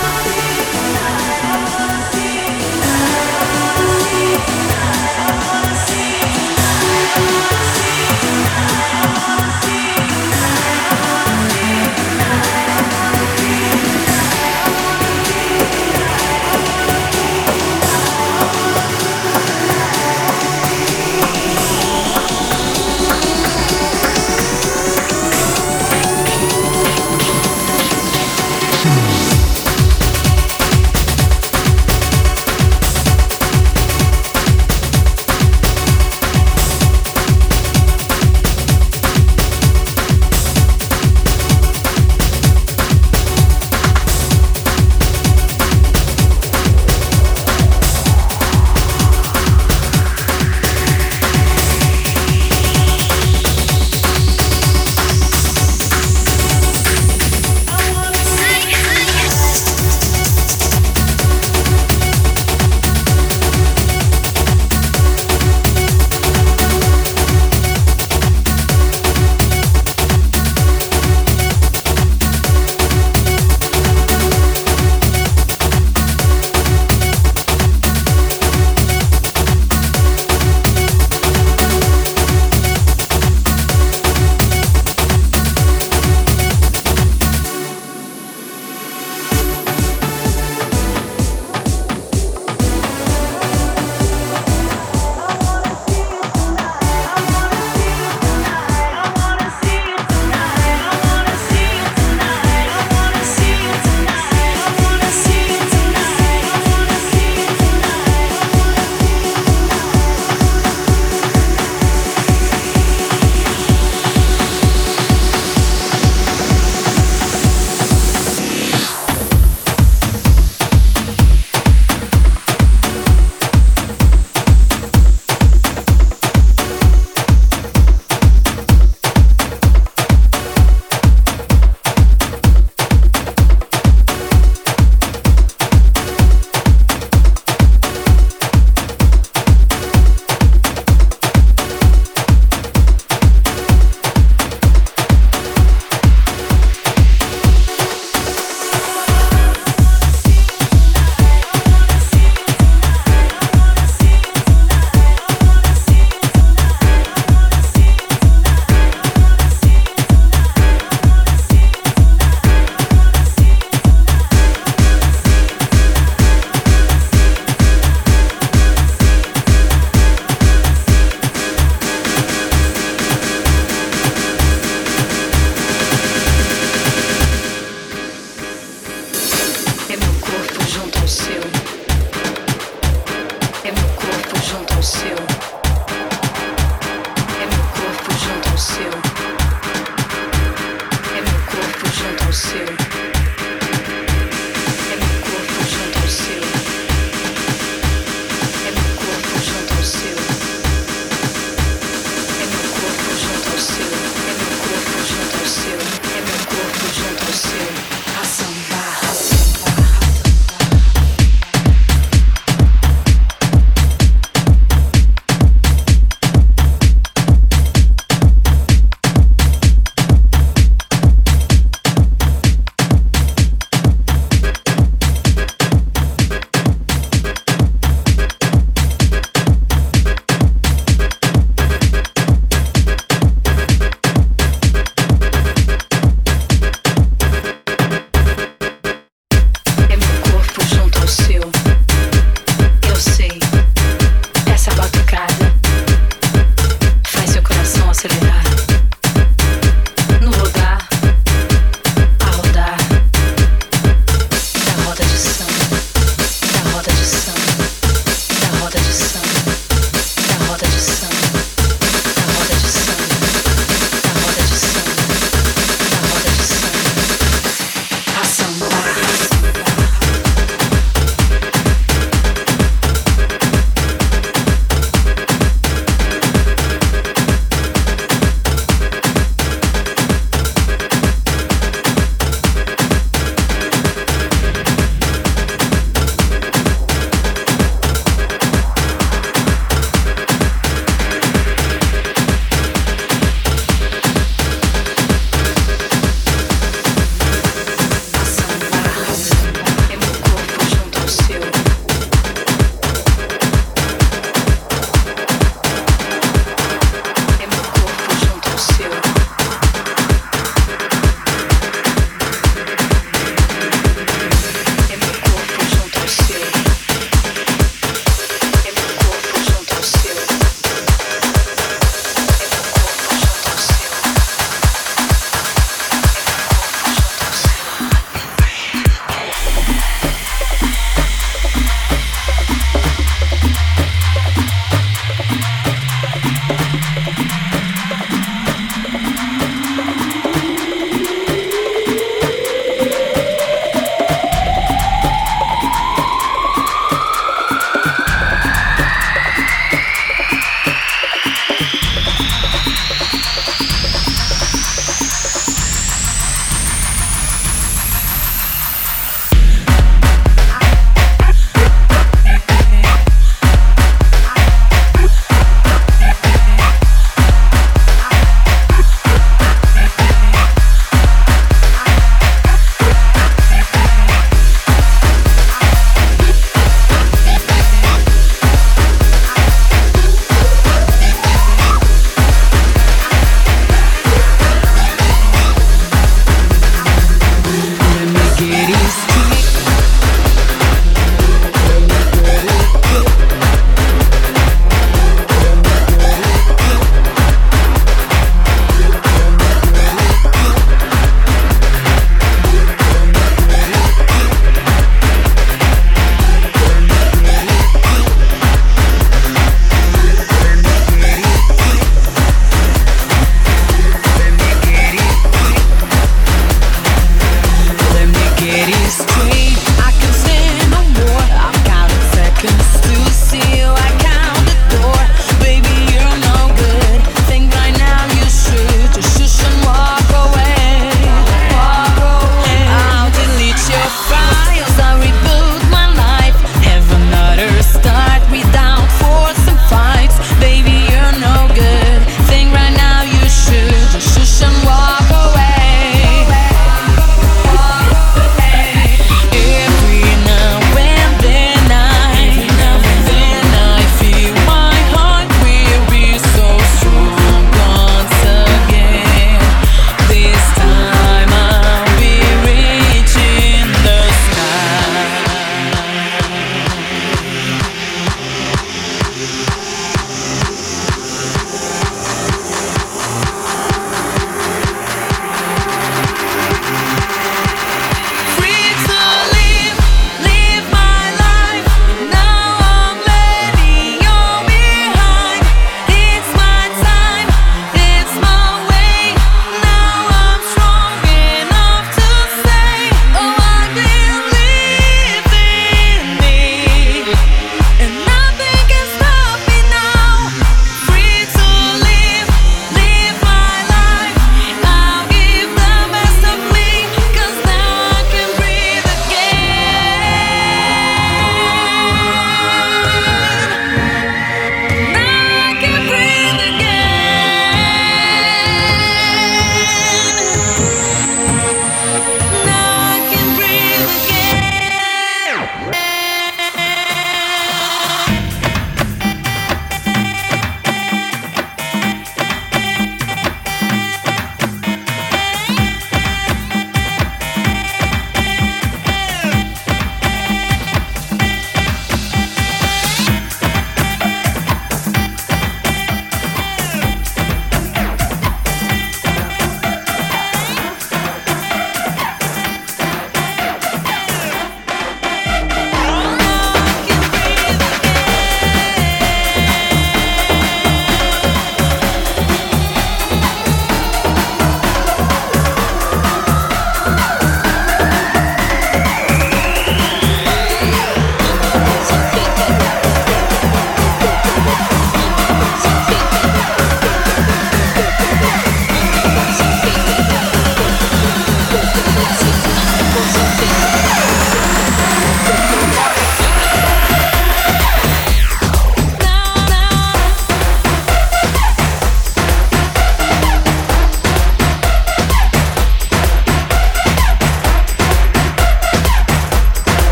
Bye.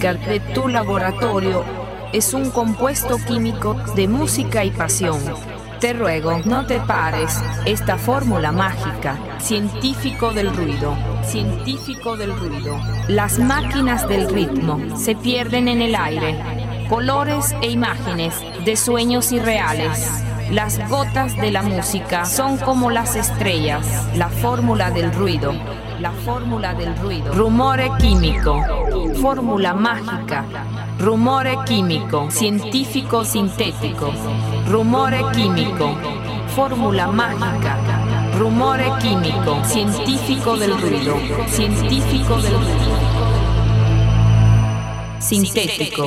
De tu laboratorio es un compuesto químico de música y pasión. Te ruego, no te pares esta fórmula mágica, científico del ruido, científico del ruido. Las máquinas del ritmo se pierden en el aire, colores e imágenes de sueños irreales. Las gotas de la música son como las estrellas, la fórmula del ruido, la fórmula del ruido. Rumore químico, fórmula mágica. Rumore químico, científico sintético. Rumore químico, fórmula mágica. Rumore químico, científico del ruido, científico del ruido. Sintético.